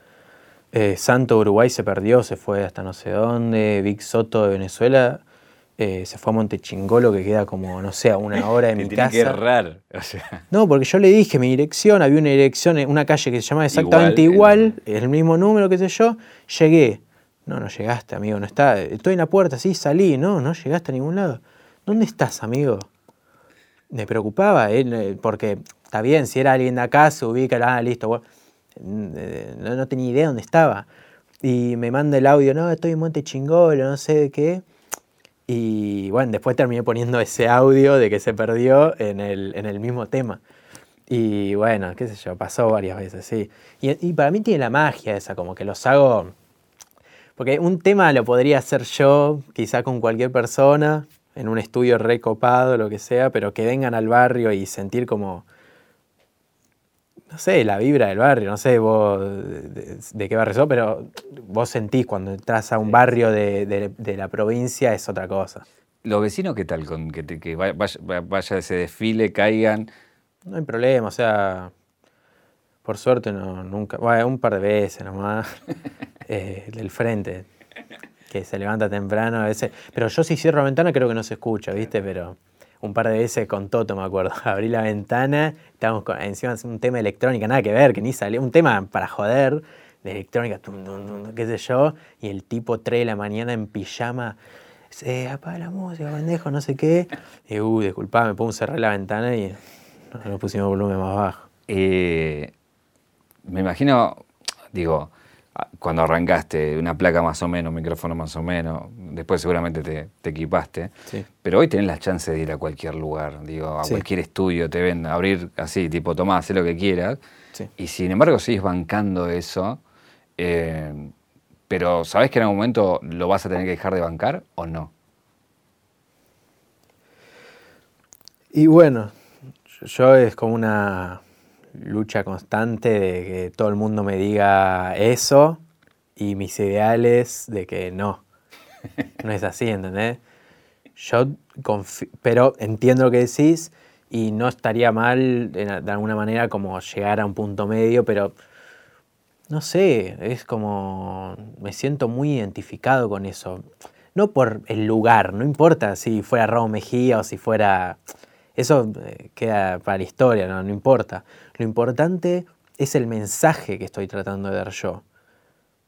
Eh, Santo Uruguay se perdió, se fue hasta no sé dónde. Vic Soto de Venezuela eh, se fue a Montechingolo, que queda como, no sé, a una hora de mi casa. que errar. O sea. No, porque yo le dije mi dirección, había una dirección, una calle que se llamaba exactamente igual, el, mismo número, qué sé yo. Llegué. No, no llegaste, amigo, no está. Estoy en la puerta, sí, salí. No, no llegaste a ningún lado. ¿Dónde estás, amigo? me preocupaba, eh, porque está bien, si era alguien de acá, se ubica, ah, listo, eh, no, tenía idea dónde estaba. Y me manda el audio, no, estoy en Monte Chingolo, no sé de qué. Y bueno, después terminé poniendo ese audio de que se perdió en el, en el mismo tema. Y bueno, qué sé yo, pasó varias veces, sí. Y, y, para mí tiene la magia esa, como que los hago... Porque un tema lo podría hacer yo, quizá con cualquier persona, en un estudio recopado, lo que sea, pero que vengan al barrio y sentir como, no sé, la vibra del barrio, no sé vos de, qué barrio sos, pero vos sentís cuando entras a un barrio de, la provincia es otra cosa. ¿Los vecinos qué tal? Con que, que vaya, ese desfile, caigan. No hay problema, o sea, por suerte no, nunca, bueno, un par de veces nomás, eh, del frente que se levanta temprano a veces. Pero yo si cierro la ventana creo que no se escucha, ¿viste? Pero un par de veces con Toto, me acuerdo. Abrí la ventana, estábamos con, encima un tema de electrónica, nada que ver, que ni salió. Un tema para joder, de electrónica, qué sé yo. Y el tipo 3 de la mañana en pijama. Se apaga la música, pendejo, no sé qué. Y, uh, disculpame, me pongo cerrar la ventana y nos pusimos volumen más bajo. Eh, me imagino, digo, cuando arrancaste, una placa más o menos, un micrófono más o menos, después seguramente te, equipaste, pero hoy tenés la chance de ir a cualquier lugar, digo, a cualquier estudio, te ven, abrir así, tipo, tomás, haz lo que quieras, y sin embargo sigues bancando eso, eh, pero ¿sabés que en algún momento lo vas a tener que dejar de bancar o no? Y bueno, yo es como una lucha constante de que todo el mundo me diga eso y mis ideales de que no. No es así, ¿entendés? Yo pero entiendo lo que decís y no estaría mal de, alguna manera como llegar a un punto medio, pero no sé, es como me siento muy identificado con eso. No por el lugar, no importa si fuera Raúl Mejía o si fuera eso eh, queda para la historia, no, no importa. Lo importante es el mensaje que estoy tratando de dar yo.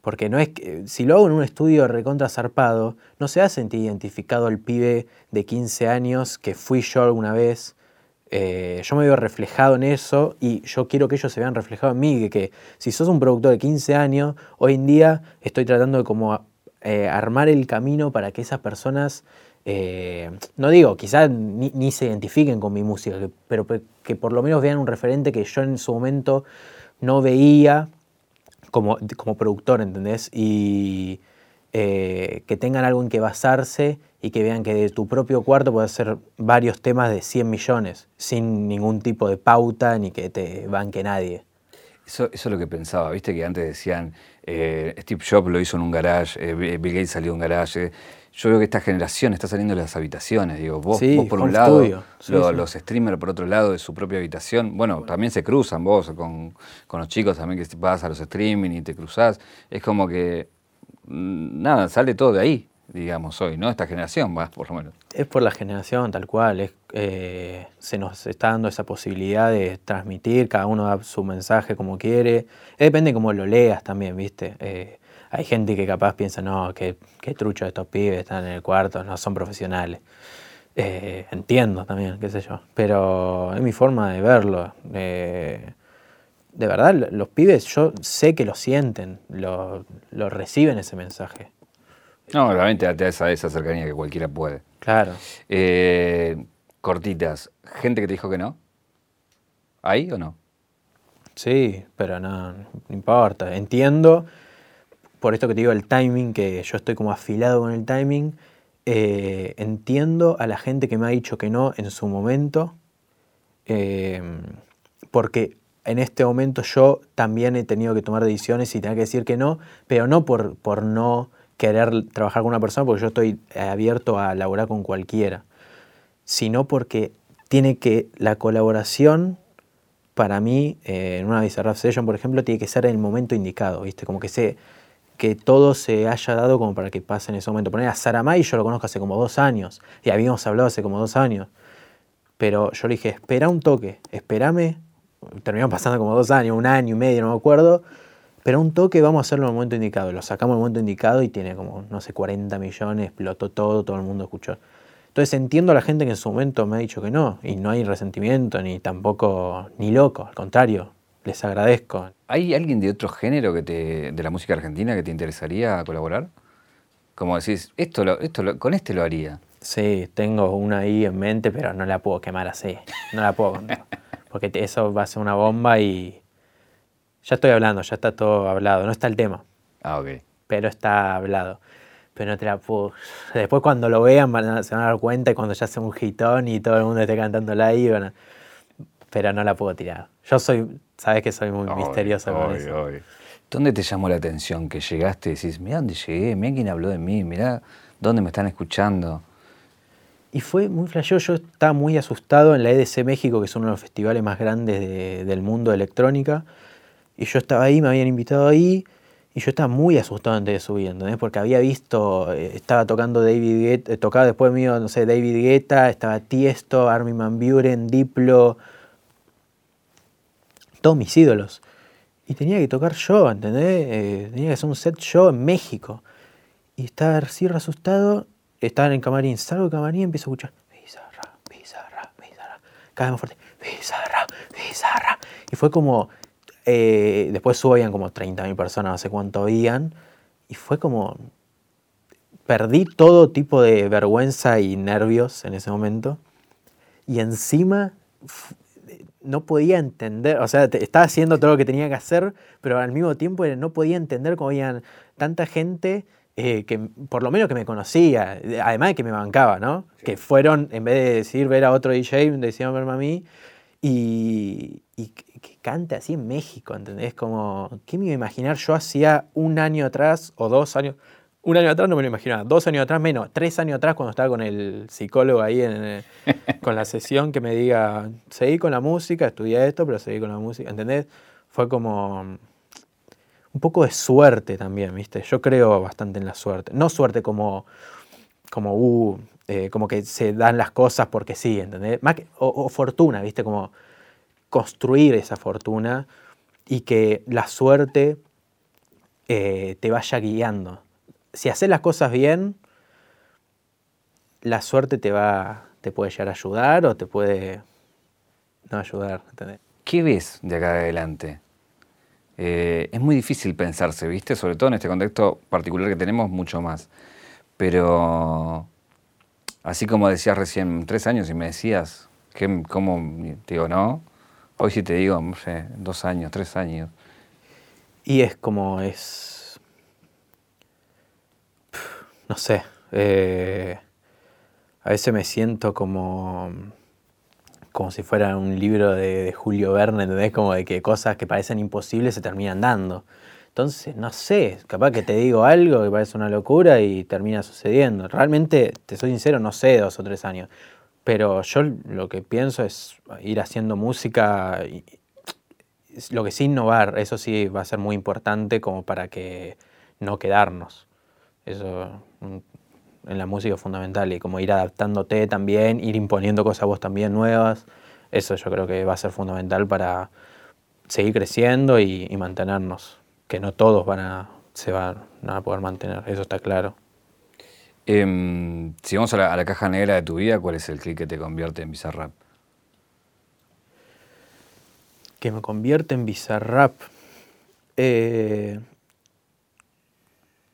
Porque no es que, si lo hago en un estudio recontra zarpado, no se ha sentido identificado el pibe de 15 años que fui yo alguna vez. Eh, yo me veo reflejado en eso y yo quiero que ellos se vean reflejados en mí. Que, que si sos un productor de 15 años, hoy en día estoy tratando de como eh, armar el camino para que esas personas eh, no digo, quizás ni, se identifiquen con mi música, pero que por lo menos vean un referente que yo en su momento no veía como, como productor, ¿entendés? Y eh, que tengan algo en que basarse y que vean que de tu propio cuarto puedes hacer varios temas de 100 millones, sin ningún tipo de pauta ni que te banque nadie. Eso, eso es lo que pensaba, viste que antes decían, eh, Steve Jobs lo hizo en un garage, Bill Gates salió de un garage. Yo veo que esta generación está saliendo de las habitaciones, digo, vos, Sí, vos por un lado, studio. Sí, lo- sí. los streamers por otro lado de su propia habitación. Bueno, también se cruzan vos con, con los chicos también que vas a los streaming y te cruzás. Es como que, mm, nada, sale todo de ahí, digamos, hoy, ¿no? Esta generación, más por lo menos. Es por la generación, tal cual. Es, eh, se nos está dando esa posibilidad de transmitir, cada uno da su mensaje como quiere. Eh, Depende cómo lo leas también, ¿viste? Eh, hay gente que capaz piensa, no, que, que trucho estos pibes, están en el cuarto, no son profesionales. Eh, entiendo también, qué sé yo. Pero es mi forma de verlo. Eh, de verdad, lo- los pibes, yo sé que lo sienten, lo, lo reciben ese mensaje. No, obviamente te da esa, esa cercanía que cualquiera puede. Claro. Eh, cortitas, gente que te dijo que no. ¿Hay o no? Sí, pero no, no importa. Entiendo, por esto que te digo, el timing, que yo estoy como afilado con el timing. eh, entiendo a la gente que me ha dicho que no en su momento, eh, porque en este momento yo también he tenido que tomar decisiones y tener que decir que no, pero no por, por no querer trabajar con una persona, porque yo estoy abierto a laborar con cualquiera, sino porque tiene que la colaboración para mí, eh, en una Bizarrap Session, por ejemplo, tiene que ser en el momento indicado, ¿viste? Como que se, que todo se haya dado como para que pase en ese momento. Poner a Saramay, yo lo conozco hace como dos años, y habíamos hablado hace como dos años, pero yo le dije, espera un toque, espérame, terminó pasando como dos años, un año y medio, no me acuerdo, pero un toque vamos a hacerlo en el momento indicado. Lo sacamos en el momento indicado y tiene como, no sé, 40 millones, explotó todo, todo el mundo escuchó. Entonces entiendo a la gente que en su momento me ha dicho que no, y no hay resentimiento, ni tampoco, ni loco, al contrario, les agradezco. ¿Hay alguien de otro género que te, de la música argentina que te interesaría colaborar? Como decís, esto, lo- esto lo- con este lo haría. Sí, tengo una ahí en mente, pero no la puedo quemar así, no la puedo contar, porque eso va a ser una bomba y ya estoy hablando, ya está todo hablado, no está el tema, Ah, ok. pero está hablado. Pero no te la puedo. Después cuando lo vean van a- se van a dar cuenta y cuando ya sea un hitón y todo el mundo esté cantando van a- pero no la puedo tirar. Yo soy, sabes que soy muy Obvio, misterioso con obvio, eso. obvio. ¿Dónde te llamó la atención que llegaste y decís, mira dónde llegué, mira quién habló de mí, mira dónde me están escuchando? Y fue muy flashero. Yo estaba muy asustado en la EDC México, que es uno de los festivales más grandes de- del mundo de electrónica. Y yo estaba ahí, me habían invitado ahí. Y yo estaba muy asustado antes de subir, ¿entendés? Porque había visto, eh, estaba tocando David Guetta, eh, tocaba después mío, no sé, David Guetta, estaba Tiesto, Armin Van Buren, Diplo, todos mis ídolos. Y tenía que tocar yo, ¿entendés? Eh, tenía que hacer un set yo en México. Y estaba así asustado, estaba en el camarín, salgo del camarín y empiezo a escuchar Bizarra, Bizarra, Bizarra, cada vez más fuerte, Bizarra, Bizarra. Y fue como, eh, después subían como 30.000 personas, no sé cuánto habían, y fue como, perdí todo tipo de vergüenza y nervios en ese momento. Y encima no podía entender, o sea, estaba haciendo todo lo que tenía que hacer, pero al mismo tiempo no podía entender cómo había tanta gente eh, que por lo menos que me conocía, además de que me bancaba, ¿no? Que fueron, en vez de decir ver a otro DJ, decían verme a mí, y, y que, que cante así en México, ¿entendés? Como, ¿qué me iba a imaginar yo hacía un año atrás o dos años? Un año atrás no me lo imaginaba, dos años atrás menos, tres años atrás cuando estaba con el psicólogo ahí en, eh, con la sesión que me diga, seguí con la música, estudié esto, pero seguí con la música, ¿entendés? Fue como mm, un poco de suerte también, ¿viste? Yo creo bastante en la suerte. No suerte como, como, uh, eh, como que se dan las cosas porque sí, ¿entendés? Más que- o, o fortuna, ¿viste? Como construir esa fortuna y que la suerte eh, te vaya guiando. Si haces las cosas bien, la suerte te va, te puede llegar a ayudar o te puede no ayudar, ¿entendés? ¿Qué ves de acá adelante? Eh, es muy difícil pensarse, ¿viste? Sobre todo en este contexto particular que tenemos, mucho más. Pero, así como decías recién, tres años y me decías, ¿qué, ¿cómo? Te digo, no. Hoy sí te digo, no sé, dos años, tres años. Y es como es. No sé. eh, a veces me siento como. como si fuera un libro de, de Julio Verne, ¿entendés? Como de que cosas que parecen imposibles se terminan dando. Entonces, no sé, capaz que te digo algo que parece una locura y termina sucediendo. Realmente, te soy sincero, no sé dos o tres años. Pero yo lo que pienso es ir haciendo música, y, lo que sí innovar, eso sí va a ser muy importante como para que no quedarnos. Eso en la música es fundamental y como ir adaptándote también, ir imponiendo cosas vos también nuevas. Eso yo creo que va a ser fundamental para seguir creciendo y, y mantenernos que no todos van a, se van a poder mantener, eso está claro. Em, si vamos a la, caja negra de tu vida, ¿cuál es el clic que te convierte en Bizarrap? Que me convierte en Bizarrap. Eh,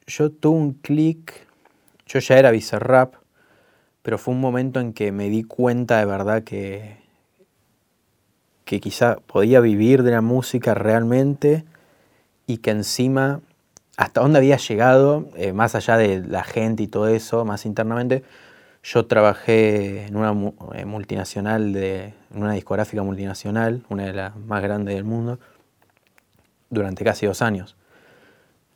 yo tuve un clic, yo ya era Bizarrap, pero fue un momento en que me di cuenta de verdad que, que quizá podía vivir de la música realmente y que encima, hasta dónde había llegado, eh, más allá de la gente y todo eso, más internamente, yo trabajé en una eh, multinacional, de, en una discográfica multinacional, una de las más grandes del mundo, durante casi dos años,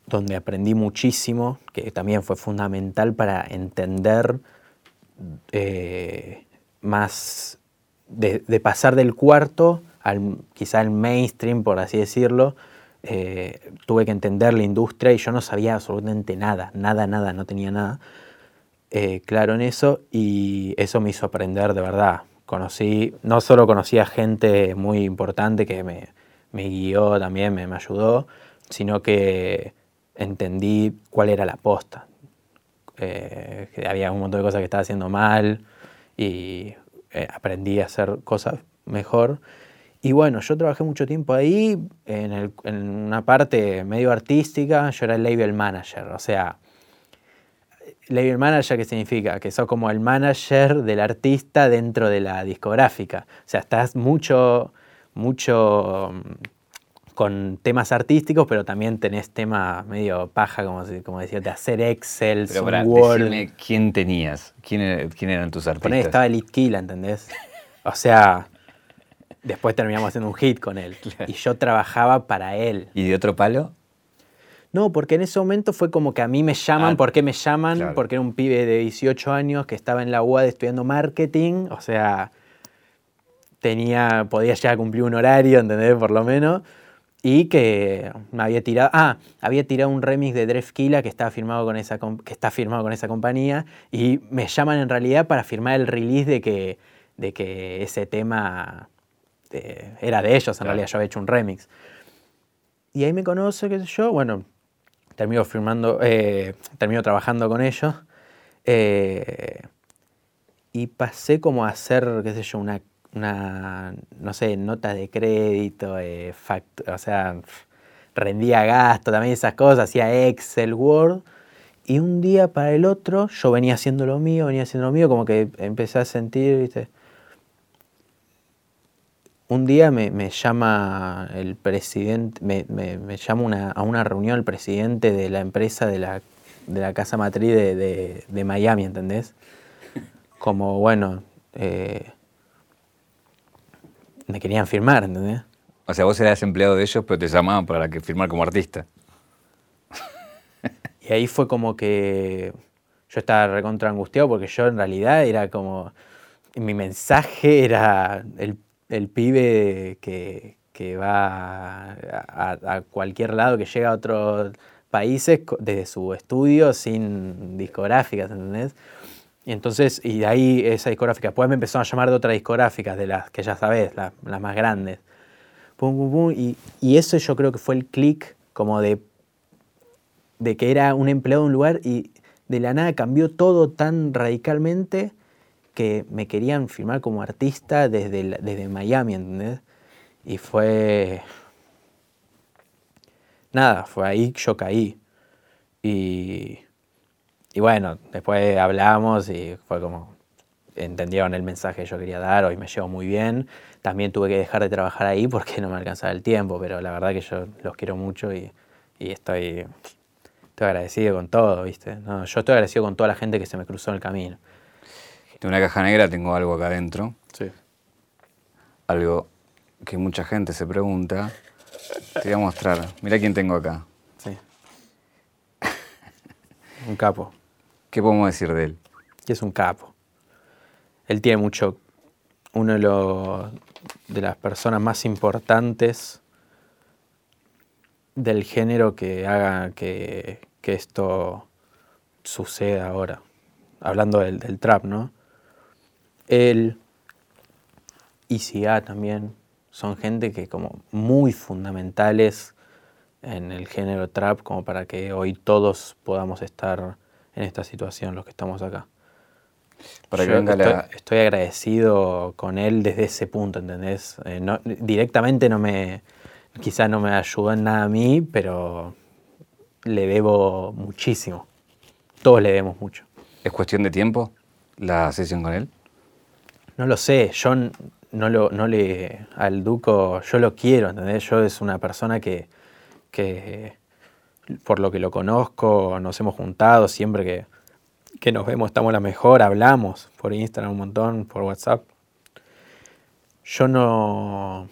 donde aprendí muchísimo, que también fue fundamental para entender eh, más, de, pasar del cuarto al quizá al mainstream, por así decirlo, eh, tuve que entender la industria y yo no sabía absolutamente nada, nada, nada, no tenía nada eh, claro en eso y eso me hizo aprender de verdad. Conocí, no solo conocí a gente muy importante que me, me guió también, me, me, ayudó, sino que entendí cuál era la posta. Eh, que había un montón de cosas que estaba haciendo mal y aprendí a hacer cosas mejor. Y bueno, yo trabajé mucho tiempo ahí, en, una parte medio artística, yo era el label manager, o sea, label manager, ¿qué significa? Que sos como el manager del artista dentro de la discográfica. O sea, estás mucho, mucho con temas artísticos, pero también tenés tema medio paja, como, como decía, de hacer Excel, pero para, Word. quién tenías, quién, eran tus artistas. Ponés, estaba Elite Kill, ¿entendés? O sea, Después terminamos haciendo un hit con él. Y yo trabajaba para él. ¿Y de otro palo? No, porque en ese momento fue como que a mí me llaman. Ah, ¿Por qué me llaman? Porque era un pibe de 18 años que estaba en la UAD estudiando marketing. O sea, tenía, podía ya cumplir un horario, ¿entendés? Por lo menos. Y que me había tirado. Ah, había tirado un remix de Drefkila que, estaba firmado con esa, que está firmado con esa compañía. Y me llaman en realidad para firmar el release de que, de que ese tema era de ellos, en realidad yo había hecho un remix. Y ahí me conoce, qué sé yo, bueno, termino firmando, eh, termino trabajando con ellos. Eh, y pasé como a hacer, qué sé yo, una, una no sé, nota de crédito, eh, o sea, rendía gasto, también esas cosas, hacía Excel, Word. Y un día para el otro yo venía haciendo lo mío, venía haciendo lo mío, como que empecé a sentir, ¿viste? un día me, llama el presidente, me, llama a una reunión el presidente de la empresa de la, casa matriz de, Miami, ¿entendés? Como, bueno, eh, me querían firmar, ¿entendés? O sea, vos eras empleado de ellos, pero te llamaban para que firmar como artista. Y ahí fue como que yo estaba recontra angustiado porque yo en realidad era como, mi mensaje era el el pibe que, va a, cualquier lado, que llega a otros países desde su estudio sin discográficas, ¿entendés? Y entonces, y de ahí esa discográfica, después me empezaron a llamar de otras discográficas, de las que ya sabes, las, más grandes. y, y, eso yo creo que fue el clic como de, de que era un empleado de un lugar y de la nada cambió todo tan radicalmente que me querían filmar como artista desde, desde Miami, ¿entendés? Y fue... Nada, fue ahí que yo caí. Y, y bueno, después hablamos y fue como, entendieron el mensaje que yo quería dar, hoy me llevo muy bien. También tuve que dejar de trabajar ahí porque no me alcanzaba el tiempo, pero la verdad que yo los quiero mucho y, y estoy, estoy agradecido con todo, ¿viste? No, yo estoy agradecido con toda la gente que se me cruzó en el camino. De una caja negra tengo algo acá adentro. Sí. algo que mucha gente se pregunta. Te voy a mostrar. Mira quién tengo acá. Sí. un capo. ¿Qué podemos decir de él? Que es un capo. Él tiene mucho. Uno de, las personas más importantes del género que haga que, esto suceda ahora. Hablando del, del trap, ¿no? Él, ICA también, son gente que como muy fundamentales en el género trap como para que hoy todos podamos estar en esta situación, los que estamos acá. Para que venga estoy, la... estoy agradecido con él desde ese punto, ¿entendés? Eh, no- directamente no me, quizá no me ayudó en nada a mí, pero le debo muchísimo. Todos le debemos mucho. ¿Es cuestión de tiempo la sesión con él? No lo sé, yo no, lo, no le. Al Duco, yo lo quiero, ¿entendés? Yo es una persona que, que, por lo que lo conozco, nos hemos juntado siempre que, que nos vemos, estamos la mejor, hablamos por Instagram un montón, por WhatsApp. Yo no.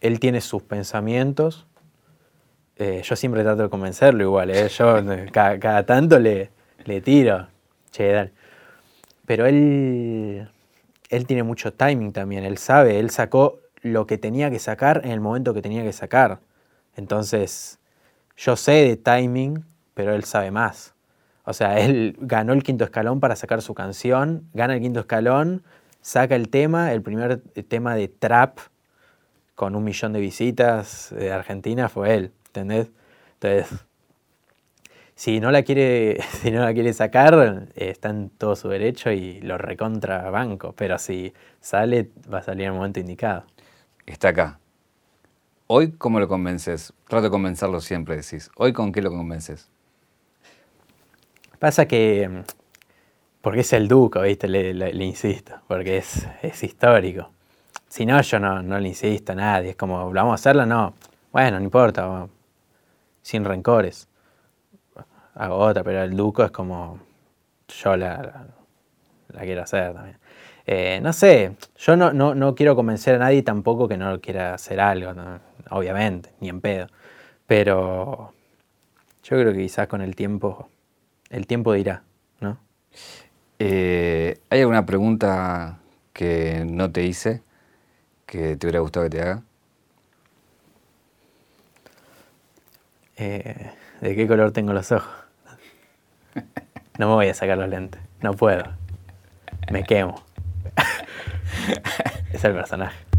Él tiene sus pensamientos. eh, yo siempre trato de convencerlo igual, ¿eh? Yo cada, cada tanto le, le tiro. Che, dale. Pero él, él tiene mucho timing también, él sabe, él sacó lo que tenía que sacar en el momento que tenía que sacar. Entonces, yo sé de timing, pero él sabe más. O sea, él ganó el quinto escalón para sacar su canción, gana el quinto escalón, saca el tema, el primer tema de trap con un millón de visitas de Argentina fue él, ¿entendés? Entonces, si no la quiere, si no la quiere sacar, eh, está en todo su derecho y lo recontra banco. Pero si sale, va a salir en el momento indicado. Está acá. Hoy, ¿cómo lo convences? Trato de convencerlo siempre, decís. ¿Hoy con qué lo convences? Pasa que, mm, porque es el duco, ¿viste? Le, insisto, porque es, es histórico. Si no, yo no, no le insisto a nadie. Es como, ¿lo vamos a hacerlo? No. Bueno, no importa, sin rencores. Hago otra, pero el duco es como, yo la, la- la quiero hacer también. Eh, no sé, yo no, no, no quiero convencer a nadie tampoco que no quiera hacer algo, ¿no? Obviamente, ni en pedo. Pero yo creo que quizás con el tiempo, el tiempo dirá, ¿no? Eh, ¿Hay alguna pregunta que no te hice que te hubiera gustado que te haga? Eh, ¿De qué color tengo los ojos? No me voy a sacar los lentes, no puedo. Me quemo. es el personaje.